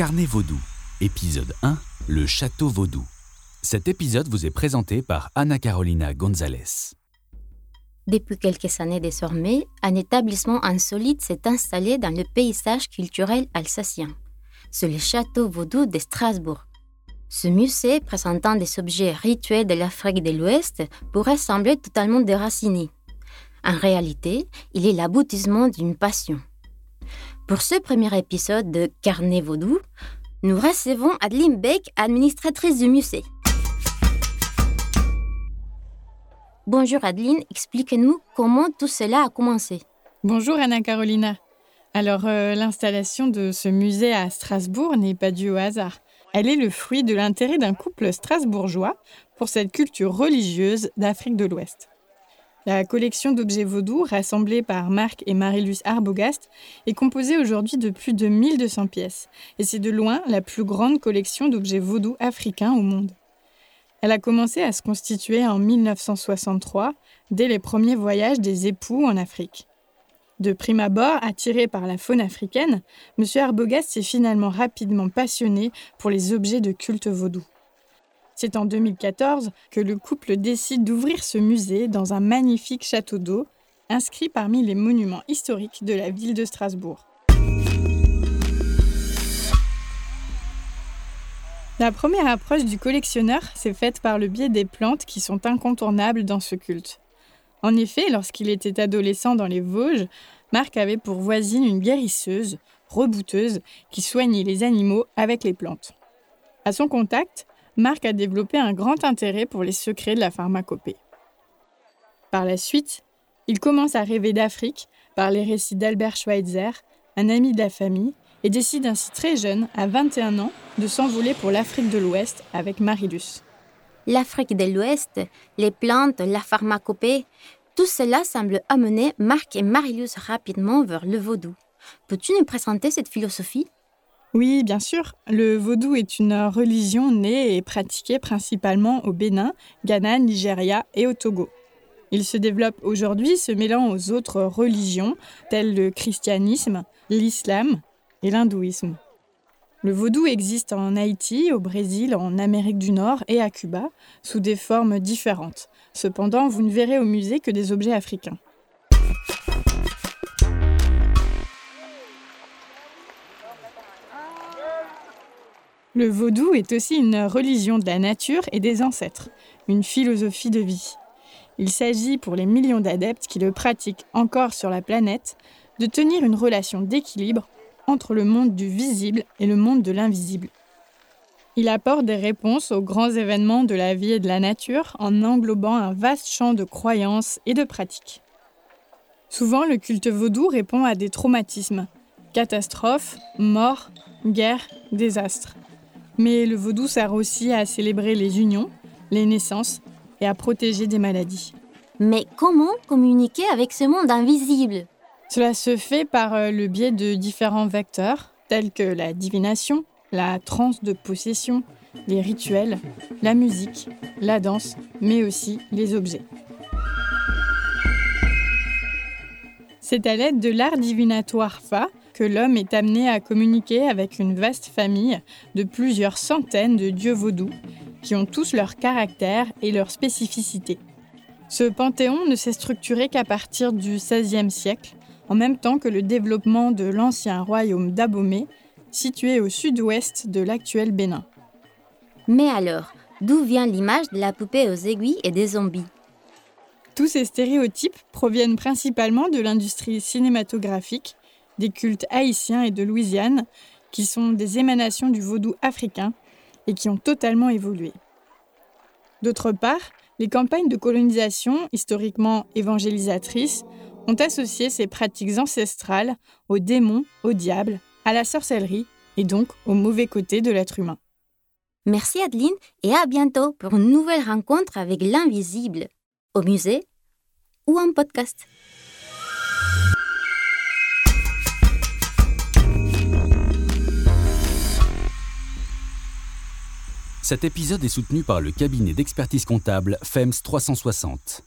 Carnet Vaudou, épisode 1, le château Vaudou. Cet épisode vous est présenté par Anna Carolina Gonzalez. Depuis quelques années désormais, un établissement insolite s'est installé dans le paysage culturel alsacien. C'est le château Vaudou de Strasbourg. Ce musée, présentant des objets rituels de l'Afrique de l'Ouest, pourrait sembler totalement déraciné. En réalité, il est l'aboutissement d'une passion. Pour ce premier épisode de Carnet Vaudou, nous recevons Adeline Beck, administratrice du musée. Bonjour Adeline, expliquez-nous comment tout cela a commencé. Bonjour Anna Carolina. Alors euh, l'installation de ce musée à Strasbourg n'est pas due au hasard. Elle est le fruit de l'intérêt d'un couple strasbourgeois pour cette culture religieuse d'Afrique de l'Ouest. La collection d'objets vaudous, rassemblée par Marc et Marilus Arbogast, est composée aujourd'hui de plus de 1200 pièces, et c'est de loin la plus grande collection d'objets vaudous africains au monde. Elle a commencé à se constituer en 1963, dès les premiers voyages des époux en Afrique. De prime abord, attiré par la faune africaine, M. Arbogast s'est finalement rapidement passionné pour les objets de culte vaudou. C'est en 2014 que le couple décide d'ouvrir ce musée dans un magnifique château d'eau, inscrit parmi les monuments historiques de la ville de Strasbourg. La première approche du collectionneur s'est faite par le biais des plantes qui sont incontournables dans ce culte. En effet, lorsqu'il était adolescent dans les Vosges, Marc avait pour voisine une guérisseuse, rebouteuse, qui soignait les animaux avec les plantes. À son contact, Marc a développé un grand intérêt pour les secrets de la pharmacopée. Par la suite, il commence à rêver d'Afrique par les récits d'Albert Schweitzer, un ami de la famille, et décide ainsi très jeune, à 21 ans, de s'envoler pour l'Afrique de l'Ouest avec Marilus. L'Afrique de l'Ouest, les plantes, la pharmacopée, tout cela semble amener Marc et Marilus rapidement vers le vaudou. Peux-tu nous présenter cette philosophie? Oui, bien sûr. Le vaudou est une religion née et pratiquée principalement au Bénin, Ghana, Nigeria et au Togo. Il se développe aujourd'hui se mêlant aux autres religions telles le christianisme, l'islam et l'hindouisme. Le vaudou existe en Haïti, au Brésil, en Amérique du Nord et à Cuba, sous des formes différentes. Cependant, vous ne verrez au musée que des objets africains. Le vaudou est aussi une religion de la nature et des ancêtres, une philosophie de vie. Il s'agit pour les millions d'adeptes qui le pratiquent encore sur la planète de tenir une relation d'équilibre entre le monde du visible et le monde de l'invisible. Il apporte des réponses aux grands événements de la vie et de la nature en englobant un vaste champ de croyances et de pratiques. Souvent, le culte vaudou répond à des traumatismes, catastrophes, morts, guerres, désastres. Mais le vaudou sert aussi à célébrer les unions, les naissances et à protéger des maladies. Mais comment communiquer avec ce monde invisible? Cela se fait par euh, le biais de différents vecteurs, tels que la divination, la transe de possession, les rituels, la musique, la danse, mais aussi les objets. C'est à l'aide de l'art divinatoire Fa que l'homme est amené à communiquer avec une vaste famille de plusieurs centaines de dieux vaudous qui ont tous leur caractère et leur spécificité. Ce panthéon ne s'est structuré qu'à partir du XVIe siècle, en même temps que le développement de l'ancien royaume d'Abomey, situé au sud-ouest de l'actuel Bénin. Mais alors, d'où vient l'image de la poupée aux aiguilles et des zombies? Tous ces stéréotypes proviennent principalement de l'industrie cinématographique des cultes haïtiens et de Louisiane, qui sont des émanations du vaudou africain et qui ont totalement évolué. D'autre part, les campagnes de colonisation, historiquement évangélisatrices, ont associé ces pratiques ancestrales aux démons, au diable, à la sorcellerie et donc au mauvais côté de l'être humain. Merci Adeline et à bientôt pour une nouvelle rencontre avec l'invisible, au musée ou en podcast. Cet épisode est soutenu par le cabinet d'expertise comptable FEMS 360.